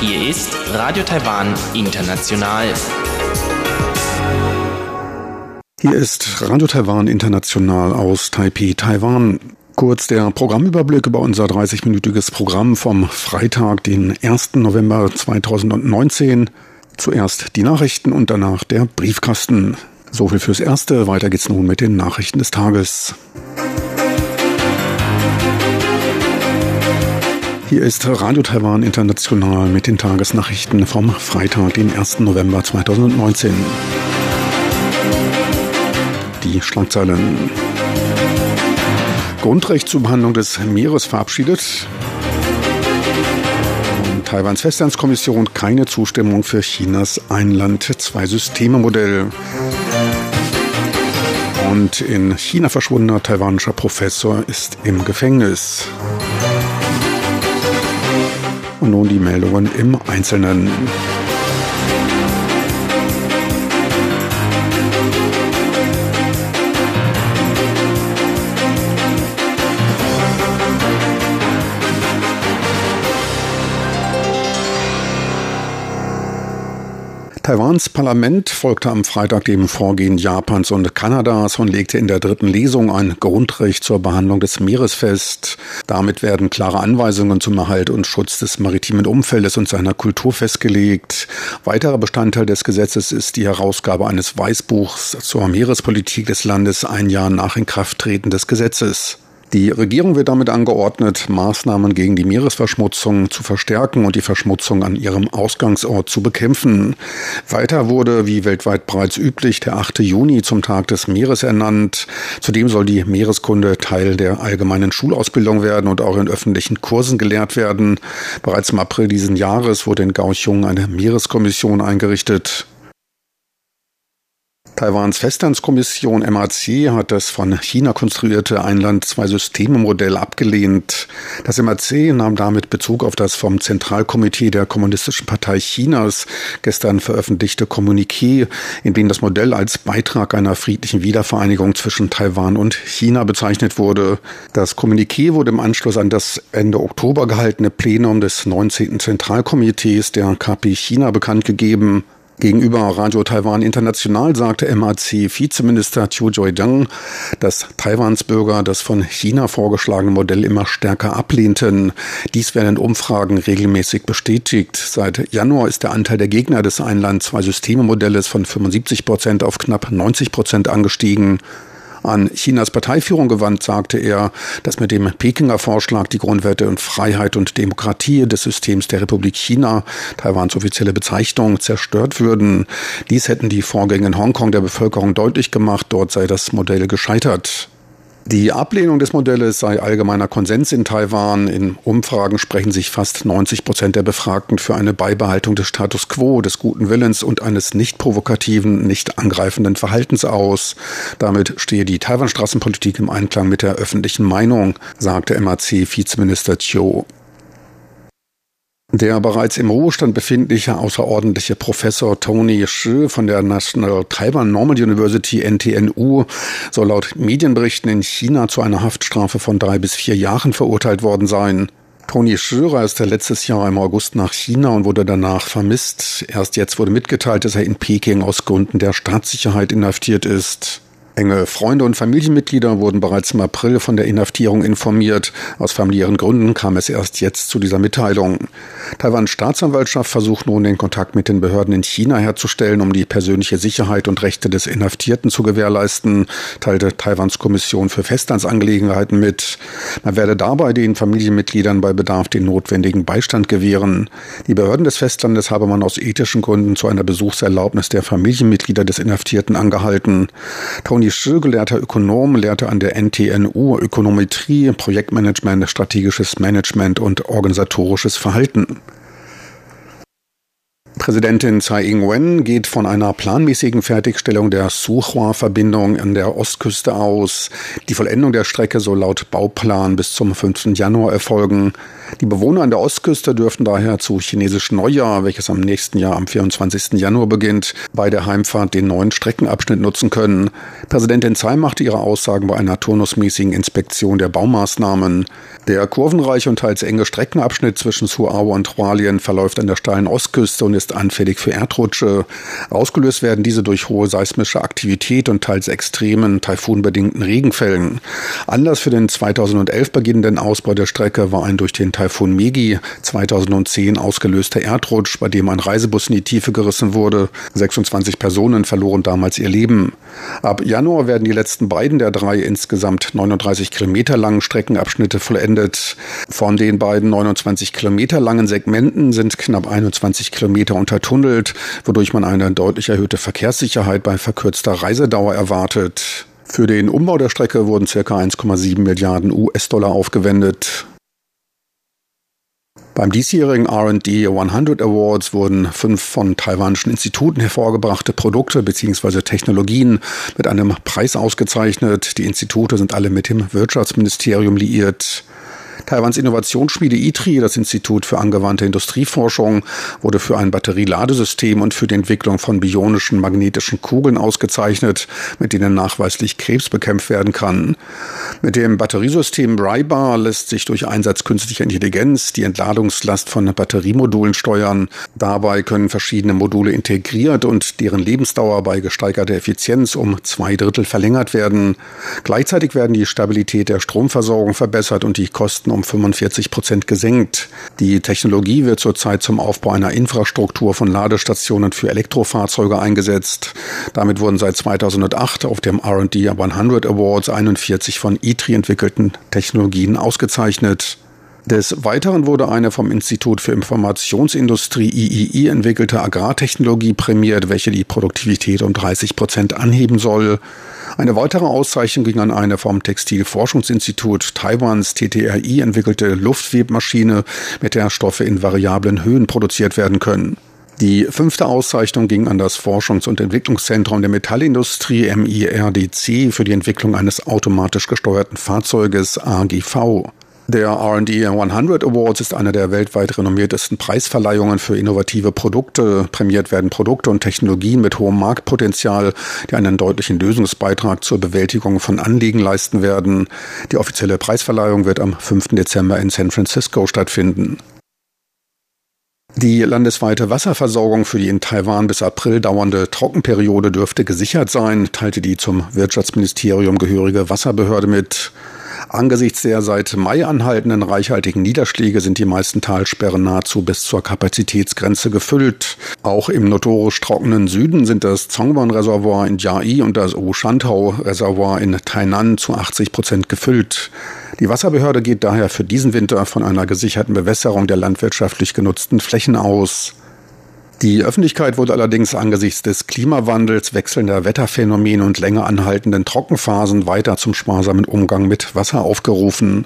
Hier ist Radio Taiwan International. Hier ist Radio Taiwan International aus Taipei, Taiwan. Kurz der Programmüberblick über unser 30-minütiges Programm vom Freitag, den 1. November 2019. Zuerst die Nachrichten und danach der Briefkasten. So viel fürs Erste. Weiter geht's nun mit den Nachrichten des Tages. Hier ist Radio Taiwan International mit den Tagesnachrichten vom Freitag, den 1. November 2019. Die Schlagzeilen. Grundrecht zur Behandlung des Meeres verabschiedet. Taiwans Festlandskommission keine Zustimmung für Chinas Einland-Zwei-Systeme-Modell. Und in China verschwundener taiwanischer Professor ist im Gefängnis. Und nun die Meldungen im Einzelnen. Taiwans Parlament folgte am Freitag dem Vorgehen Japans und Kanadas und legte in der dritten Lesung ein Grundrecht zur Behandlung des Meeres fest. Damit werden klare Anweisungen zum Erhalt und Schutz des maritimen Umfeldes und seiner Kultur festgelegt. Weiterer Bestandteil des Gesetzes ist die Herausgabe eines Weißbuchs zur Meerespolitik des Landes ein Jahr nach Inkrafttreten des Gesetzes. Die Regierung wird damit angeordnet, Maßnahmen gegen die Meeresverschmutzung zu verstärken und die Verschmutzung an ihrem Ausgangsort zu bekämpfen. Weiter wurde, wie weltweit bereits üblich, der 8. Juni zum Tag des Meeres ernannt. Zudem soll die Meereskunde Teil der allgemeinen Schulausbildung werden und auch in öffentlichen Kursen gelehrt werden. Bereits im April diesen Jahres wurde in Gauchung eine Meereskommission eingerichtet. Taiwans Festlandskommission MAC hat das von China konstruierte Einland-Zwei-Systeme-Modell abgelehnt. Das MAC nahm damit Bezug auf das vom Zentralkomitee der Kommunistischen Partei Chinas gestern veröffentlichte Kommuniqué, in dem das Modell als Beitrag einer friedlichen Wiedervereinigung zwischen Taiwan und China bezeichnet wurde. Das Kommuniqué wurde im Anschluss an das Ende Oktober gehaltene Plenum des 19. Zentralkomitees der KP China bekannt gegeben. Gegenüber Radio Taiwan International sagte MAC-Vizeminister Chiu Joy-Dang, dass Taiwans Bürger das von China vorgeschlagene Modell immer stärker ablehnten. Dies werde in Umfragen regelmäßig bestätigt. Seit Januar ist der Anteil der Gegner des Einland-Zwei-Systeme-Modells von 75 Prozent auf knapp 90 Prozent angestiegen. An Chinas Parteiführung gewandt sagte er, dass mit dem Pekinger Vorschlag die Grundwerte und Freiheit und Demokratie des Systems der Republik China, Taiwans offizielle Bezeichnung, zerstört würden. Dies hätten die Vorgänge in Hongkong der Bevölkerung deutlich gemacht, dort sei das Modell gescheitert. Die Ablehnung des Modells sei allgemeiner Konsens in Taiwan. In Umfragen sprechen sich fast 90 Prozent der Befragten für eine Beibehaltung des Status quo, des guten Willens und eines nicht provokativen, nicht angreifenden Verhaltens aus. Damit stehe die Taiwan-Straßenpolitik im Einklang mit der öffentlichen Meinung, sagte MAC-Vizeminister Chiu. Der bereits im Ruhestand befindliche außerordentliche Professor Tony Shi von der National Taiwan Normal University NTNU soll laut Medienberichten in China zu einer Haftstrafe von drei bis vier Jahren verurteilt worden sein. Tony Shi reiste letztes Jahr im August nach China und wurde danach vermisst. Erst jetzt wurde mitgeteilt, dass er in Peking aus Gründen der Staatssicherheit inhaftiert ist. Enge Freunde und Familienmitglieder wurden bereits im April von der Inhaftierung informiert. Aus familiären Gründen kam es erst jetzt zu dieser Mitteilung. Taiwans Staatsanwaltschaft versucht nun den Kontakt mit den Behörden in China herzustellen, um die persönliche Sicherheit und Rechte des Inhaftierten zu gewährleisten, teilte Taiwans Kommission für Festlandsangelegenheiten mit. Man werde dabei den Familienmitgliedern bei Bedarf den notwendigen Beistand gewähren. Die Behörden des Festlandes habe man aus ethischen Gründen zu einer Besuchserlaubnis der Familienmitglieder des Inhaftierten angehalten. Tony Uli Schö, gelehrter Ökonom, lehrte an der NTNU Ökonometrie, Projektmanagement, strategisches Management und organisatorisches Verhalten. Präsidentin Tsai Ing-wen geht von einer planmäßigen Fertigstellung der Suhua-Verbindung an der Ostküste aus. Die Vollendung der Strecke soll laut Bauplan bis zum 5. Januar erfolgen. Die Bewohner an der Ostküste dürften daher zu chinesischen Neujahr, welches am nächsten Jahr am 24. Januar beginnt, bei der Heimfahrt den neuen Streckenabschnitt nutzen können. Präsidentin Tsai machte ihre Aussagen bei einer turnusmäßigen Inspektion der Baumaßnahmen. Der kurvenreiche und teils enge Streckenabschnitt zwischen Suao und Hualien verläuft an der steilen Ostküste und ist anfällig für Erdrutsche. Ausgelöst werden diese durch hohe seismische Aktivität und teils extremen taifunbedingten Regenfällen. Anlass für den 2011 beginnenden Ausbau der Strecke war ein durch den Taifun Megi 2010 ausgelöster Erdrutsch, bei dem ein Reisebus in die Tiefe gerissen wurde. 26 Personen verloren damals ihr Leben. Ab Januar werden die letzten beiden der drei insgesamt 39 Kilometer langen Streckenabschnitte vollendet. Von den beiden 29 Kilometer langen Segmenten sind knapp 21 Kilometer untertunnelt, wodurch man eine deutlich erhöhte Verkehrssicherheit bei verkürzter Reisedauer erwartet. Für den Umbau der Strecke wurden ca. 1,7 Milliarden US-Dollar aufgewendet. Beim diesjährigen RD 100 Awards wurden fünf von taiwanischen Instituten hervorgebrachte Produkte bzw. Technologien mit einem Preis ausgezeichnet. Die Institute sind alle mit dem Wirtschaftsministerium liiert. Taiwans Innovationsschmiede ITRI, das Institut für angewandte Industrieforschung, wurde für ein Batterieladesystem und für die Entwicklung von bionischen magnetischen Kugeln ausgezeichnet, mit denen nachweislich Krebs bekämpft werden kann. Mit dem Batteriesystem Brybar lässt sich durch Einsatz künstlicher Intelligenz die Entladungslast von Batteriemodulen steuern. Dabei können verschiedene Module integriert und deren Lebensdauer bei gesteigerter Effizienz um zwei Drittel verlängert werden. Gleichzeitig werden die Stabilität der Stromversorgung verbessert und die Kosten um 45 Prozent gesenkt. Die Technologie wird zurzeit zum Aufbau einer Infrastruktur von Ladestationen für Elektrofahrzeuge eingesetzt. Damit wurden seit 2008 auf dem R&D 100 Awards 41 von ITRI entwickelten Technologien ausgezeichnet. Des Weiteren wurde eine vom Institut für Informationsindustrie III entwickelte Agrartechnologie prämiert, welche die Produktivität um 30 Prozent anheben soll. Eine weitere Auszeichnung ging an eine vom Textilforschungsinstitut Taiwans TTRI entwickelte Luftwebmaschine, mit der Stoffe in variablen Höhen produziert werden können. Die fünfte Auszeichnung ging an das Forschungs- und Entwicklungszentrum der Metallindustrie MIRDC für die Entwicklung eines automatisch gesteuerten Fahrzeuges AGV. Der R&D 100 Awards ist einer der weltweit renommiertesten Preisverleihungen für innovative Produkte. Prämiert werden Produkte und Technologien mit hohem Marktpotenzial, die einen deutlichen Lösungsbeitrag zur Bewältigung von Anliegen leisten werden. Die offizielle Preisverleihung wird am 5. Dezember in San Francisco stattfinden. Die landesweite Wasserversorgung für die in Taiwan bis April dauernde Trockenperiode dürfte gesichert sein, teilte die zum Wirtschaftsministerium gehörige Wasserbehörde mit. Angesichts der seit Mai anhaltenden reichhaltigen Niederschläge sind die meisten Talsperren nahezu bis zur Kapazitätsgrenze gefüllt. Auch im notorisch trockenen Süden sind das Zongwon-Reservoir in Jiai und das Oshantau-Reservoir in Tainan zu 80 Prozent gefüllt. Die Wasserbehörde geht daher für diesen Winter von einer gesicherten Bewässerung der landwirtschaftlich genutzten Flächen aus. Die Öffentlichkeit wurde allerdings angesichts des Klimawandels, wechselnder Wetterphänomene und länger anhaltenden Trockenphasen weiter zum sparsamen Umgang mit Wasser aufgerufen.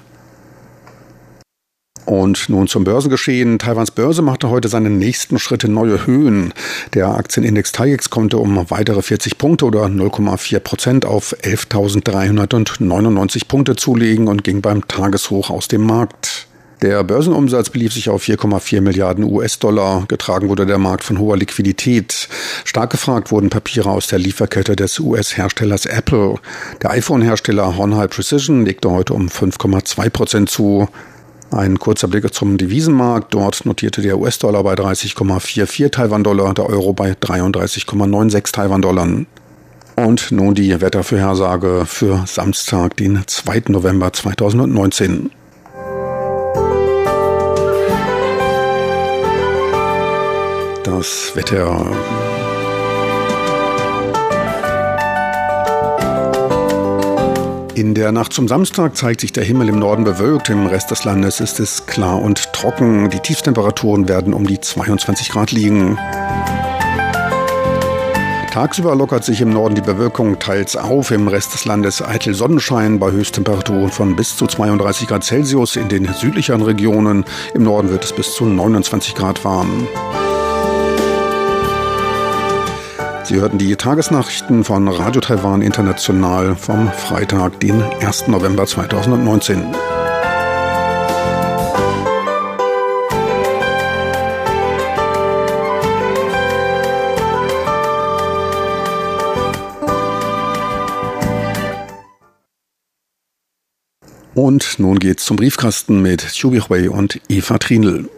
Und nun zum Börsengeschehen. Taiwans Börse machte heute seine nächsten Schritte neue Höhen. Der Aktienindex TAIEX konnte um weitere 40 Punkte oder 0,4 Prozent auf 11.399 Punkte zulegen und ging beim Tageshoch aus dem Markt. Der Börsenumsatz belief sich auf 4,4 Milliarden US-Dollar. Getragen wurde der Markt von hoher Liquidität. Stark gefragt wurden Papiere aus der Lieferkette des US-Herstellers Apple. Der iPhone-Hersteller Honhai Precision legte heute um 5,2 Prozent zu. Ein kurzer Blick zum Devisenmarkt. Dort notierte der US-Dollar bei 30,44 Taiwan-Dollar, der Euro bei 33,96 Taiwan-Dollar. Und nun die Wettervorhersage für Samstag, den 2. November 2019. das Wetter. In der Nacht zum Samstag zeigt sich der Himmel im Norden bewölkt, im Rest des Landes ist es klar und trocken. Die Tiefstemperaturen werden um die 22 Grad liegen. Tagsüber lockert sich im Norden die Bewölkung teils auf, im Rest des Landes eitel Sonnenschein bei Höchsttemperaturen von bis zu 32 Grad Celsius in den südlicheren Regionen. Im Norden wird es bis zu 29 Grad warm. Sie hörten die Tagesnachrichten von Radio Taiwan International vom Freitag, den 1. November 2019. Und nun geht's zum Briefkasten mit Chubi Hui und Eva Trinl.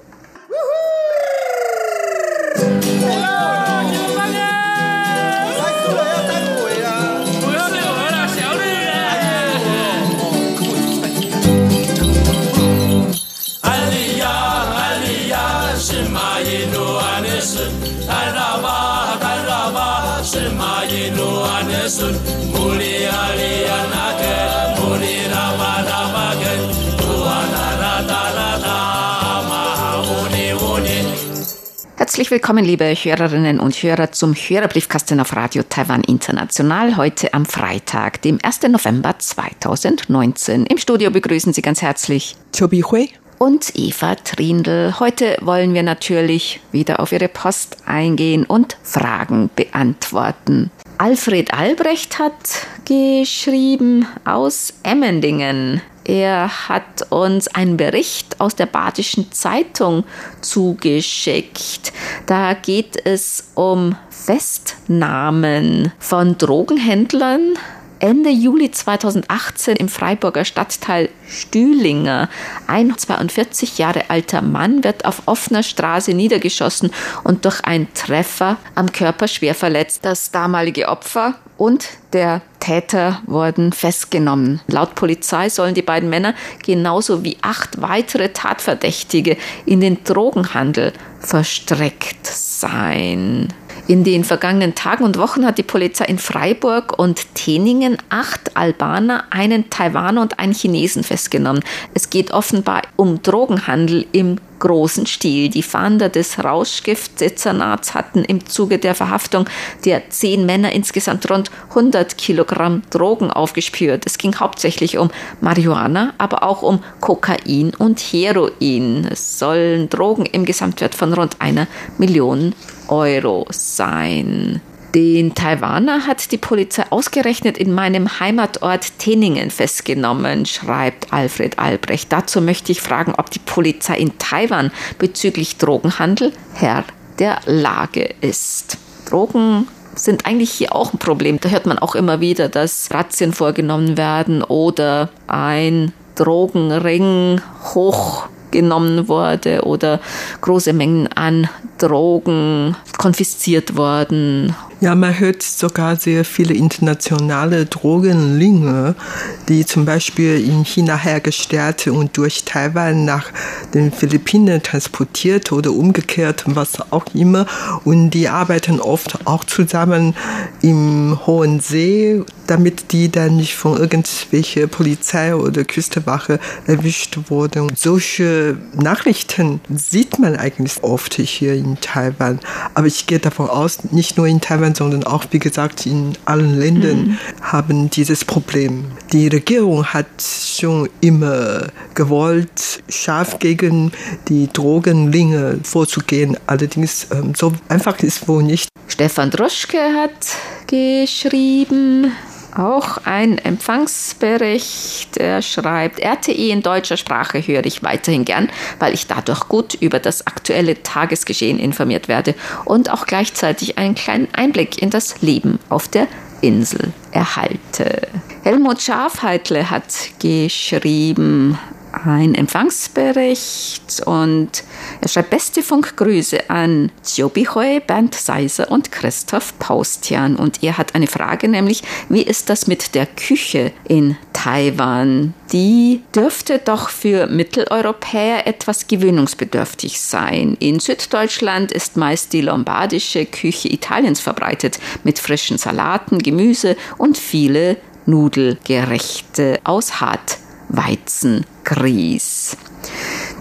Herzlich willkommen, liebe Hörerinnen und Hörer, zum Hörerbriefkasten auf Radio Taiwan International heute am Freitag, dem 1. November 2019. Im Studio begrüßen Sie ganz herzlich Chobi Hui und Eva Trindl. Heute wollen wir natürlich wieder auf Ihre Post eingehen und Fragen beantworten. Alfred Albrecht hat geschrieben aus Emmendingen. Er hat uns einen Bericht aus der Badischen Zeitung zugeschickt. Da geht es um Festnahmen von Drogenhändlern Ende Juli 2018 im Freiburger Stadtteil Stühlinger. Ein 42 Jahre alter Mann wird auf offener Straße niedergeschossen und durch einen Treffer am Körper schwer verletzt. Das damalige Opfer und der Täter wurden festgenommen. Laut Polizei sollen die beiden Männer genauso wie acht weitere Tatverdächtige in den Drogenhandel verstreckt sein. In den vergangenen Tagen und Wochen hat die Polizei in Freiburg und Teningen acht Albaner, einen Taiwaner und einen Chinesen festgenommen. Es geht offenbar um Drogenhandel im großen Stil. Die Fahnder des Rauschgiftdezernats hatten im Zuge der Verhaftung der zehn Männer insgesamt rund 100 Kilogramm Drogen aufgespürt. Es ging hauptsächlich um Marihuana, aber auch um Kokain und Heroin. Es sollen Drogen im Gesamtwert von rund einer Million Euro sein. Den Taiwaner hat die Polizei ausgerechnet in meinem Heimatort Teningen festgenommen, schreibt Alfred Albrecht. Dazu möchte ich fragen, ob die Polizei in Taiwan bezüglich Drogenhandel Herr der Lage ist. Drogen sind eigentlich hier auch ein Problem. Da hört man auch immer wieder, dass Razzien vorgenommen werden oder ein Drogenring hoch genommen wurde oder große Mengen an Drogen konfisziert worden ja, man hört sogar sehr viele internationale Drogenlinge, die zum Beispiel in China hergestellt und durch Taiwan nach den Philippinen transportiert oder umgekehrt, was auch immer. Und die arbeiten oft auch zusammen im Hohen See, damit die dann nicht von irgendwelcher Polizei oder Küstenwache erwischt wurden. Solche Nachrichten sieht man eigentlich oft hier in Taiwan. Aber ich gehe davon aus, nicht nur in Taiwan, Deutschland, sondern auch, wie gesagt, in allen Ländern mhm. haben dieses Problem. Die Regierung hat schon immer gewollt, scharf gegen die Drogenlinge vorzugehen. Allerdings, ähm, so einfach ist wohl nicht. Stefan Droschke hat geschrieben, auch ein Empfangsbericht. Er schreibt, RTI in deutscher Sprache höre ich weiterhin gern, weil ich dadurch gut über das aktuelle Tagesgeschehen informiert werde und auch gleichzeitig einen kleinen Einblick in das Leben auf der Insel erhalte. Helmut Schafheitle hat geschrieben, ein Empfangsbericht und er schreibt beste Funkgrüße an Hui, Bernd Seiser und Christoph Paustian. Und er hat eine Frage, nämlich, wie ist das mit der Küche in Taiwan? Die dürfte doch für Mitteleuropäer etwas gewöhnungsbedürftig sein. In Süddeutschland ist meist die lombardische Küche Italiens verbreitet mit frischen Salaten, Gemüse und viele Nudelgerichte aus Hart Weizengrieß.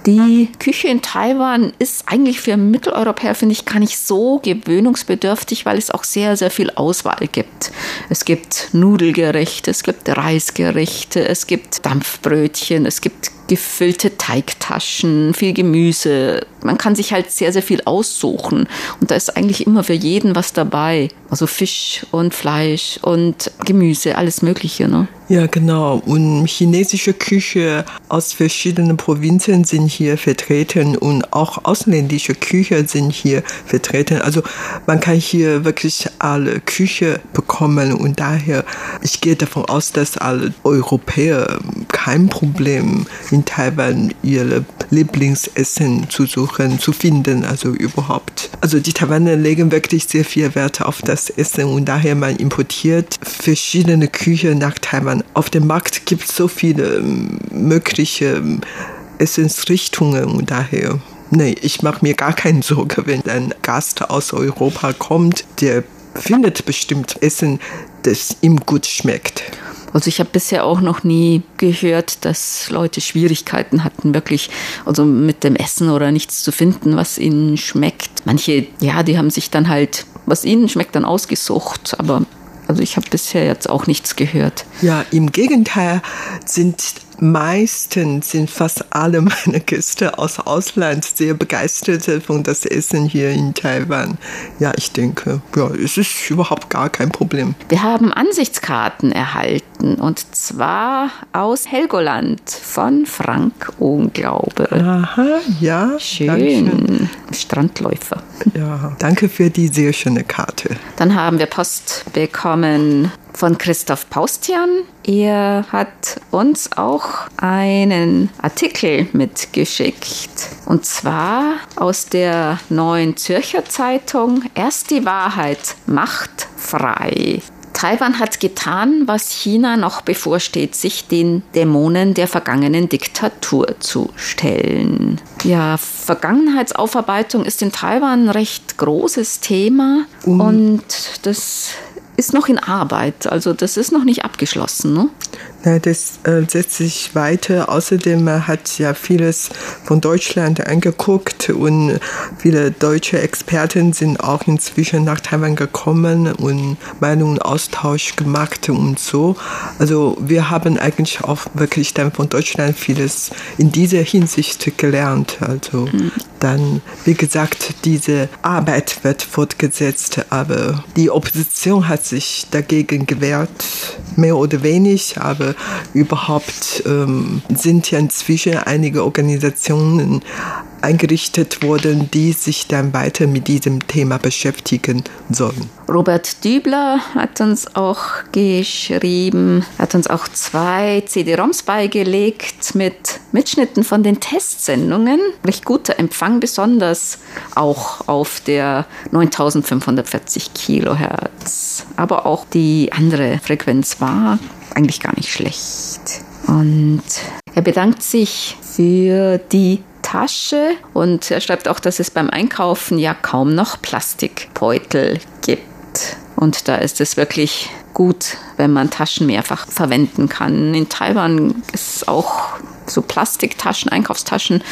Die Küche in Taiwan ist eigentlich für Mitteleuropäer, finde ich, gar nicht so gewöhnungsbedürftig, weil es auch sehr, sehr viel Auswahl gibt. Es gibt Nudelgerichte, es gibt Reisgerichte, es gibt Dampfbrötchen, es gibt gefüllte Teigtaschen, viel Gemüse. Man kann sich halt sehr, sehr viel aussuchen. Und da ist eigentlich immer für jeden was dabei. Also Fisch und Fleisch und Gemüse, alles Mögliche. Ne? Ja, genau. Und chinesische Küche aus verschiedenen Provinzen sind hier vertreten und auch ausländische Küche sind hier vertreten. Also man kann hier wirklich alle Küche bekommen und daher, ich gehe davon aus, dass alle Europäer kein Problem in Taiwan ihre Lieblingsessen zu suchen, zu finden, also überhaupt. Also die Taiwaner legen wirklich sehr viel Wert auf das Essen und daher man importiert verschiedene Küche nach Taiwan. Auf dem Markt gibt es so viele ähm, mögliche ähm, Essensrichtungen und daher Nee, ich mache mir gar keine Sorge, wenn ein Gast aus Europa kommt, der findet bestimmt Essen, das ihm gut schmeckt. Also ich habe bisher auch noch nie gehört, dass Leute Schwierigkeiten hatten, wirklich also mit dem Essen oder nichts zu finden, was ihnen schmeckt. Manche, ja, die haben sich dann halt, was ihnen schmeckt, dann ausgesucht, aber also ich habe bisher jetzt auch nichts gehört. Ja, im Gegenteil sind meistens sind fast alle meine Gäste aus Ausland sehr begeistert von das Essen hier in Taiwan. Ja, ich denke, ja, es ist überhaupt gar kein Problem. Wir haben Ansichtskarten erhalten und zwar aus Helgoland von Frank Unglaube. Aha, ja. Schön. Dankeschön. Strandläufer. Ja, danke für die sehr schöne Karte. Dann haben wir Post bekommen von Christoph Paustian. Er hat uns auch einen Artikel mitgeschickt. Und zwar aus der Neuen Zürcher Zeitung. Erst die Wahrheit macht frei. Taiwan hat getan, was China noch bevorsteht, sich den Dämonen der vergangenen Diktatur zu stellen. Ja, Vergangenheitsaufarbeitung ist in Taiwan ein recht großes Thema und das ist noch in Arbeit, also das ist noch nicht abgeschlossen. Ne? Ja, das äh, setzt sich weiter. Außerdem man hat ja vieles von Deutschland angeguckt und viele deutsche Experten sind auch inzwischen nach Taiwan gekommen und Meinungsaustausch gemacht und so. Also wir haben eigentlich auch wirklich dann von Deutschland vieles in dieser Hinsicht gelernt. Also mhm. dann, wie gesagt, diese Arbeit wird fortgesetzt, aber die Opposition hat sich dagegen gewehrt, mehr oder wenig, aber überhaupt ähm, sind ja inzwischen einige Organisationen eingerichtet worden, die sich dann weiter mit diesem Thema beschäftigen sollen. Robert Dübler hat uns auch geschrieben, hat uns auch zwei CD-ROMs beigelegt mit Mitschnitten von den Testsendungen. Recht guter Empfang, besonders auch auf der 9540 Kilohertz. Aber auch die andere Frequenz war eigentlich gar nicht schlecht. Und er bedankt sich für die Tasche und er schreibt auch, dass es beim Einkaufen ja kaum noch Plastikbeutel gibt. Und da ist es wirklich gut, wenn man Taschen mehrfach verwenden kann. In Taiwan ist auch so Plastiktaschen, Einkaufstaschen.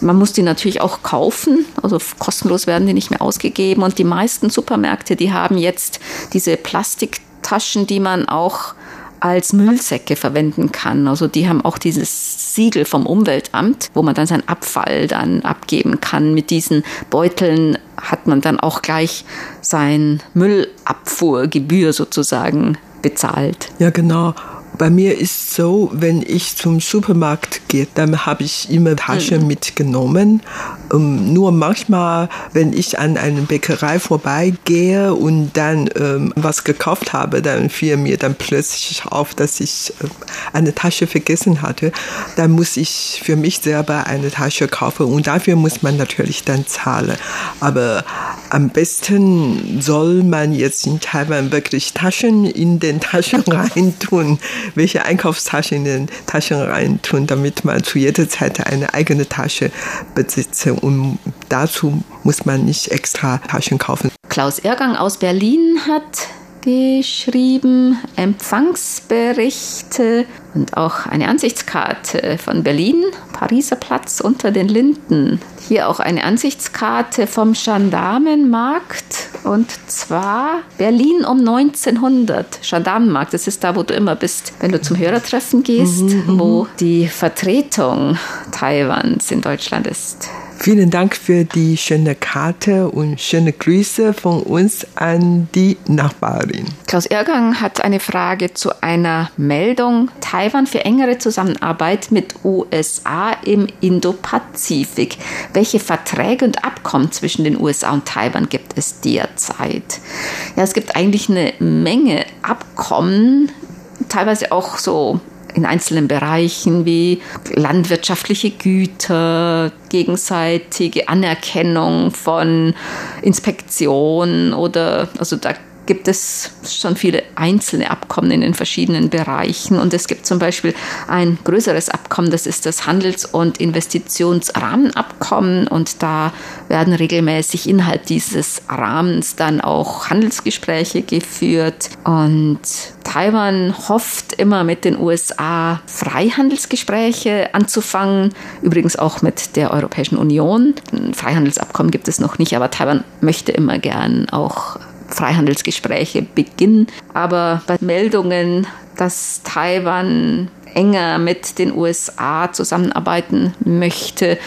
Man muss die natürlich auch kaufen, also kostenlos werden die nicht mehr ausgegeben. Und die meisten Supermärkte, die haben jetzt diese Plastiktaschen, die man auch als Müllsäcke verwenden kann. Also die haben auch dieses Siegel vom Umweltamt, wo man dann seinen Abfall dann abgeben kann. Mit diesen Beuteln hat man dann auch gleich sein Müllabfuhrgebühr sozusagen bezahlt. Ja, genau. Bei mir ist so, wenn ich zum Supermarkt gehe, dann habe ich immer Tasche mhm. mitgenommen. Ähm, nur manchmal, wenn ich an einer Bäckerei vorbeigehe und dann ähm, was gekauft habe, dann fiel mir dann plötzlich auf, dass ich äh, eine Tasche vergessen hatte. Dann muss ich für mich selber eine Tasche kaufen und dafür muss man natürlich dann zahlen. Aber am besten soll man jetzt in Taiwan wirklich Taschen in den Taschen reintun welche Einkaufstasche in den Taschen reintun, damit man zu jeder Zeit eine eigene Tasche besitzt. Und dazu muss man nicht extra Taschen kaufen. Klaus Ergang aus Berlin hat geschrieben, Empfangsberichte und auch eine Ansichtskarte von Berlin, Pariser Platz unter den Linden. Hier auch eine Ansichtskarte vom Gendarmenmarkt und zwar Berlin um 1900. Gendarmenmarkt, das ist da, wo du immer bist, wenn du zum Hörertreffen gehst, mhm, mhm. wo die Vertretung Taiwans in Deutschland ist. Vielen Dank für die schöne Karte und schöne Grüße von uns an die Nachbarin. Klaus Ergang hat eine Frage zu einer Meldung Taiwan für engere Zusammenarbeit mit USA im Indopazifik. Welche Verträge und Abkommen zwischen den USA und Taiwan gibt es derzeit? Ja, es gibt eigentlich eine Menge Abkommen, teilweise auch so in einzelnen Bereichen wie landwirtschaftliche Güter, gegenseitige Anerkennung von Inspektion oder also da gibt es schon viele einzelne Abkommen in den verschiedenen Bereichen. Und es gibt zum Beispiel ein größeres Abkommen, das ist das Handels- und Investitionsrahmenabkommen. Und da werden regelmäßig innerhalb dieses Rahmens dann auch Handelsgespräche geführt. Und Taiwan hofft immer mit den USA Freihandelsgespräche anzufangen, übrigens auch mit der Europäischen Union. Ein Freihandelsabkommen gibt es noch nicht, aber Taiwan möchte immer gern auch Freihandelsgespräche beginnen. Aber bei Meldungen, dass Taiwan enger mit den USA zusammenarbeiten möchte.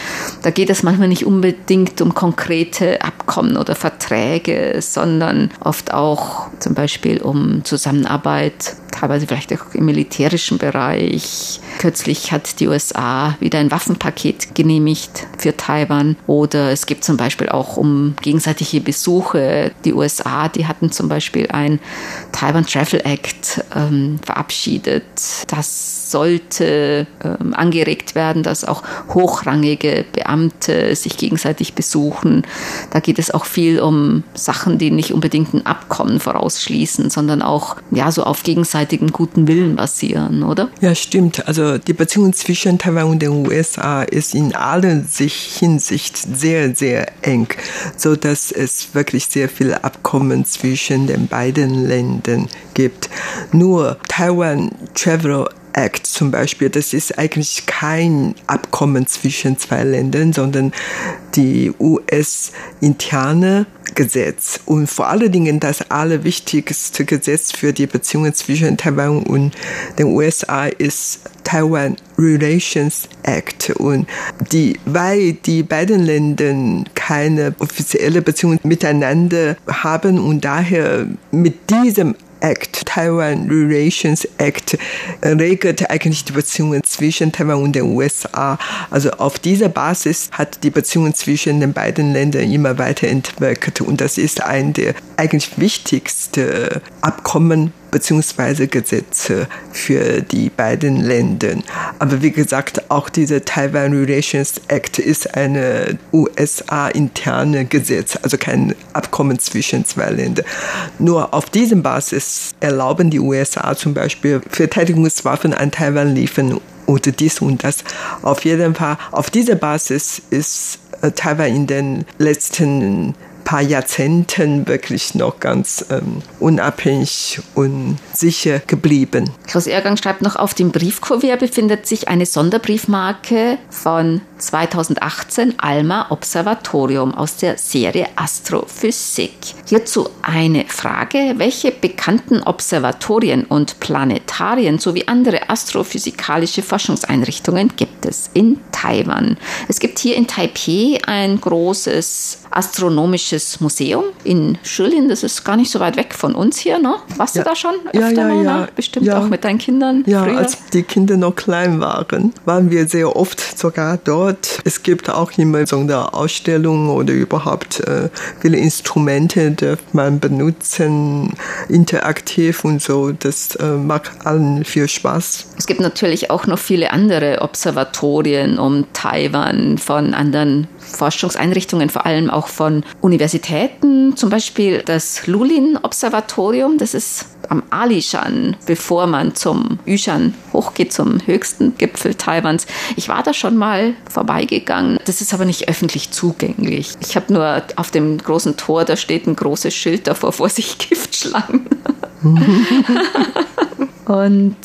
Da geht es manchmal nicht unbedingt um konkrete Abkommen oder Verträge, sondern oft auch zum Beispiel um Zusammenarbeit, teilweise vielleicht auch im militärischen Bereich. Kürzlich hat die USA wieder ein Waffenpaket genehmigt für Taiwan. Oder es gibt zum Beispiel auch um gegenseitige Besuche. Die USA, die hatten zum Beispiel ein Taiwan Travel Act ähm, verabschiedet. Das sollte ähm, angeregt werden, dass auch hochrangige Beamte sich gegenseitig besuchen. Da geht es auch viel um Sachen, die nicht unbedingt ein Abkommen vorausschließen, sondern auch ja so auf gegenseitigem guten Willen basieren, oder? Ja, stimmt. Also die Beziehung zwischen Taiwan und den USA ist in allen Hinsicht sehr, sehr eng, so dass es wirklich sehr viele Abkommen zwischen den beiden Ländern gibt. Nur Taiwan Travel Act zum Beispiel, das ist eigentlich kein Abkommen zwischen zwei Ländern, sondern die US-interne Gesetz. Und vor allen Dingen das allerwichtigste Gesetz für die Beziehungen zwischen Taiwan und den USA ist Taiwan Relations Act. Und die, weil die beiden Länder keine offizielle Beziehung miteinander haben und daher mit diesem Act, Taiwan Relations Act, regelt eigentlich die Beziehungen zwischen Taiwan und den USA. Also auf dieser Basis hat die Beziehungen zwischen den beiden Ländern immer weiterentwickelt und das ist ein der eigentlich wichtigsten Abkommen beziehungsweise Gesetze für die beiden Länder. Aber wie gesagt, auch dieser Taiwan Relations Act ist eine USA-interne Gesetz, also kein Abkommen zwischen zwei Ländern. Nur auf diesem Basis erlauben die USA zum Beispiel Verteidigungswaffen an Taiwan liefern oder dies und das. Auf jeden Fall, auf dieser Basis ist äh, Taiwan in den letzten paar Jahrzehnten wirklich noch ganz ähm, unabhängig und sicher geblieben. Klaus Ergang schreibt noch, auf dem Briefkuvert befindet sich eine Sonderbriefmarke von 2018 Alma Observatorium aus der Serie Astrophysik. Hierzu eine Frage, welche bekannten Observatorien und Planetarien sowie andere astrophysikalische Forschungseinrichtungen gibt es in Taiwan? Es gibt hier in Taipei ein großes astronomisches Museum in Schilin, das ist gar nicht so weit weg von uns hier, ne? Warst ja. du da schon öfter ja, ja, mal? Ja. Bestimmt ja. auch mit deinen Kindern Ja, früher? als die Kinder noch klein waren, waren wir sehr oft sogar dort. Es gibt auch immer so eine Ausstellung oder überhaupt äh, viele Instrumente, die man benutzen, interaktiv und so. Das äh, macht allen viel Spaß. Es gibt natürlich auch noch viele andere Observatorien um Taiwan von anderen Forschungseinrichtungen, vor allem auch von Universitäten Universitäten, zum Beispiel das Lulin-Observatorium, das ist am Alishan, bevor man zum Yushan hochgeht, zum höchsten Gipfel Taiwans. Ich war da schon mal vorbeigegangen. Das ist aber nicht öffentlich zugänglich. Ich habe nur auf dem großen Tor, da steht ein großes Schild davor, Vorsicht Giftschlangen. Und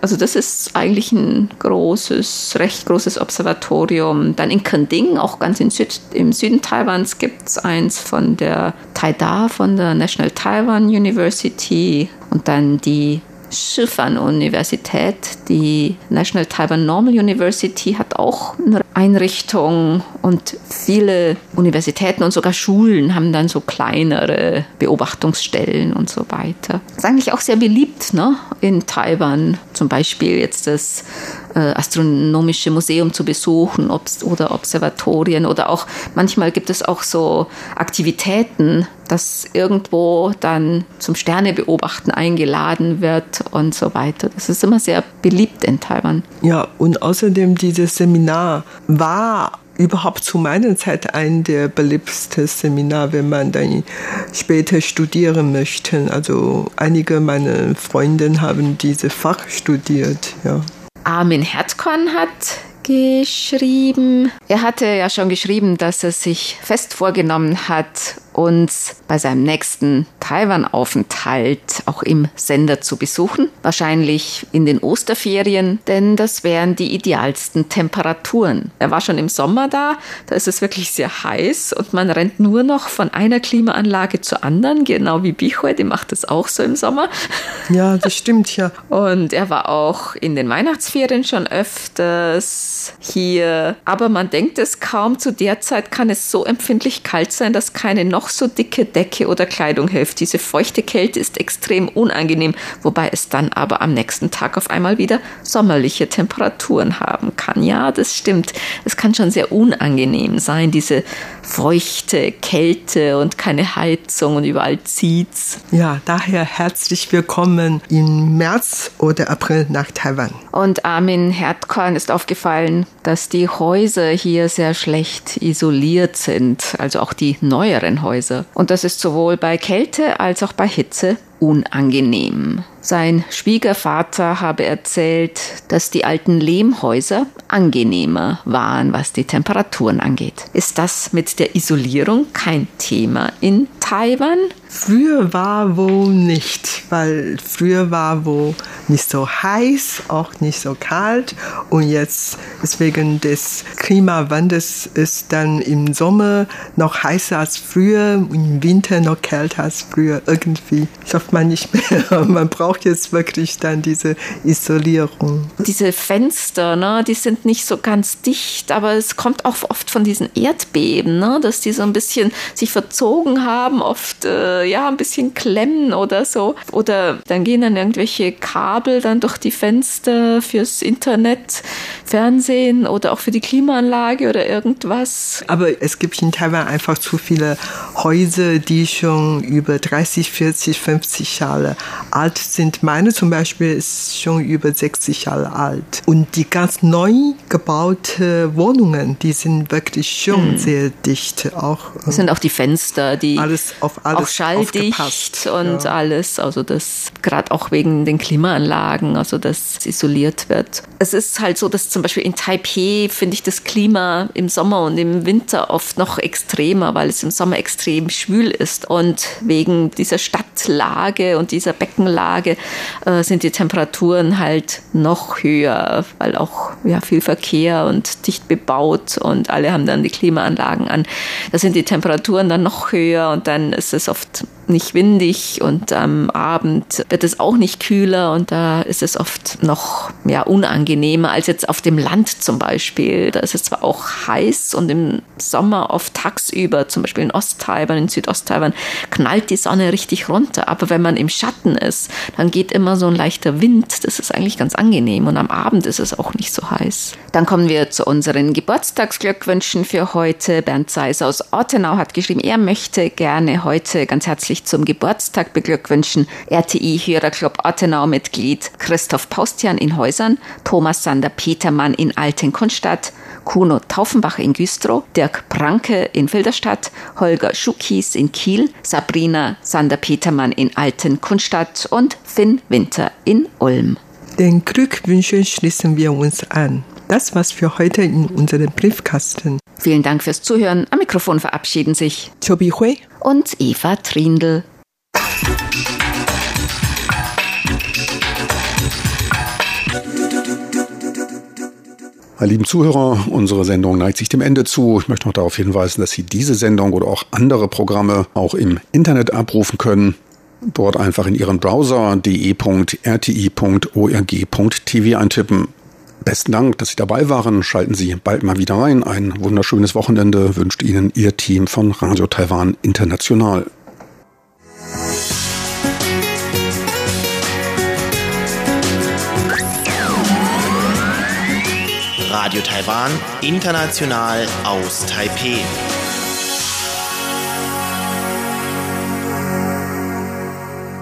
also das ist eigentlich ein großes, recht großes Observatorium. Dann in Kending, auch ganz Süd, im Süden Taiwans, gibt es eins von der Taida, von der National Taiwan University. Und dann die Schifan-Universität, die National Taiwan Normal University, hat auch eine Einrichtung und viele Universitäten und sogar Schulen haben dann so kleinere Beobachtungsstellen und so weiter. Das ist eigentlich auch sehr beliebt ne, in Taiwan. Zum Beispiel jetzt das Astronomische Museum zu besuchen oder Observatorien oder auch manchmal gibt es auch so Aktivitäten, dass irgendwo dann zum Sternebeobachten eingeladen wird und so weiter. Das ist immer sehr beliebt in Taiwan. Ja, und außerdem dieses Seminar war überhaupt zu meiner Zeit ein der beliebtesten Seminar, wenn man dann später studieren möchte. Also einige meiner Freunde haben diese Fach studiert, ja. Armin Hertkorn hat geschrieben. Er hatte ja schon geschrieben, dass er sich fest vorgenommen hat, uns bei seinem nächsten Taiwan-Aufenthalt auch im Sender zu besuchen. Wahrscheinlich in den Osterferien, denn das wären die idealsten Temperaturen. Er war schon im Sommer da, da ist es wirklich sehr heiß und man rennt nur noch von einer Klimaanlage zur anderen, genau wie Bichoi, die macht das auch so im Sommer. Ja, das stimmt ja. Und er war auch in den Weihnachtsferien schon öfters hier. Aber man denkt es kaum, zu der Zeit kann es so empfindlich kalt sein, dass keine noch so dicke Decke oder Kleidung hilft. Diese feuchte Kälte ist extrem unangenehm, wobei es dann aber am nächsten Tag auf einmal wieder sommerliche Temperaturen haben kann. Ja, das stimmt. Es kann schon sehr unangenehm sein, diese feuchte Kälte und keine Heizung und überall zieht's. Ja, daher herzlich willkommen im März oder April nach Taiwan. Und Armin Herdkorn ist aufgefallen, dass die Häuser hier sehr schlecht isoliert sind, also auch die neueren Häuser. Und das ist sowohl bei Kälte als auch bei Hitze unangenehm. Sein Schwiegervater habe erzählt, dass die alten Lehmhäuser angenehmer waren, was die Temperaturen angeht. Ist das mit der Isolierung kein Thema in Taiwan? Früher war wo nicht, weil früher war wo nicht so heiß, auch nicht so kalt und jetzt wegen des Klimawandels ist dann im Sommer noch heißer als früher, im Winter noch kälter als früher. Irgendwie schafft man nicht mehr. Man braucht jetzt wirklich dann diese Isolierung. Diese Fenster, ne, die sind nicht so ganz dicht, aber es kommt auch oft von diesen Erdbeben, ne, dass die so ein bisschen sich verzogen haben, oft äh, ja, ein bisschen klemmen oder so. Oder dann gehen dann irgendwelche Kabel dann durch die Fenster fürs Internet, Fernsehen oder auch für die Klimaanlage oder irgendwas. Aber es gibt in Taiwan einfach zu viele Häuser, die schon über 30, 40, 50 Jahre alt sind. Meine zum Beispiel ist schon über 60 Jahre alt. Und die ganz neu gebauten Wohnungen, die sind wirklich schon hm. sehr dicht. Auch, das sind auch die Fenster, die alles auf alles auch schalldicht und ja. alles. Also das gerade auch wegen den Klimaanlagen, also das isoliert wird. Es ist halt so, dass zum Beispiel in Taipei finde ich das Klima im Sommer und im Winter oft noch extremer, weil es im Sommer extrem schwül ist und wegen dieser Stadtlage und dieser Beckenlage äh, sind die Temperaturen halt noch höher, weil auch ja viel Verkehr und dicht bebaut und alle haben dann die Klimaanlagen an. Da sind die Temperaturen dann noch höher und dann ist es oft nicht windig und am Abend wird es auch nicht kühler und da ist es oft noch ja, unangenehmer als jetzt auf dem Land zum Beispiel. Da ist es zwar auch heiß und im Sommer oft tagsüber, zum Beispiel in Osttaiwan, in Südosttaiwan, knallt die Sonne richtig runter. Aber wenn man im Schatten ist, dann geht immer so ein leichter Wind. Das ist eigentlich ganz angenehm und am Abend ist es auch nicht so heiß. Dann kommen wir zu unseren Geburtstagsglückwünschen für heute. Bernd Seis aus Ortenau hat geschrieben, er möchte gerne heute ganz herzlich herzlich zum Geburtstag beglückwünschen RTI-Hörerclub Ortenau-Mitglied Christoph Paustian in Häusern, Thomas Sander-Petermann in Altenkunstadt, Kuno Taufenbach in Güstrow, Dirk Pranke in Filderstadt, Holger Schuckis in Kiel, Sabrina Sander-Petermann in Alten-Kunstadt und Finn Winter in Ulm. Den Glückwünschen schließen wir uns an. Das war's für heute in unserem Briefkasten. Vielen Dank fürs Zuhören. Am Mikrofon verabschieden sich Chobi Hui und Eva Trindl. Meine lieben Zuhörer, unsere Sendung neigt sich dem Ende zu. Ich möchte noch darauf hinweisen, dass Sie diese Sendung oder auch andere Programme auch im Internet abrufen können. Dort einfach in Ihren Browser de.rti.org.tv eintippen. Besten Dank, dass Sie dabei waren. Schalten Sie bald mal wieder rein. Ein wunderschönes Wochenende wünscht Ihnen Ihr Team von Radio Taiwan International. Radio Taiwan, international aus Taipeh.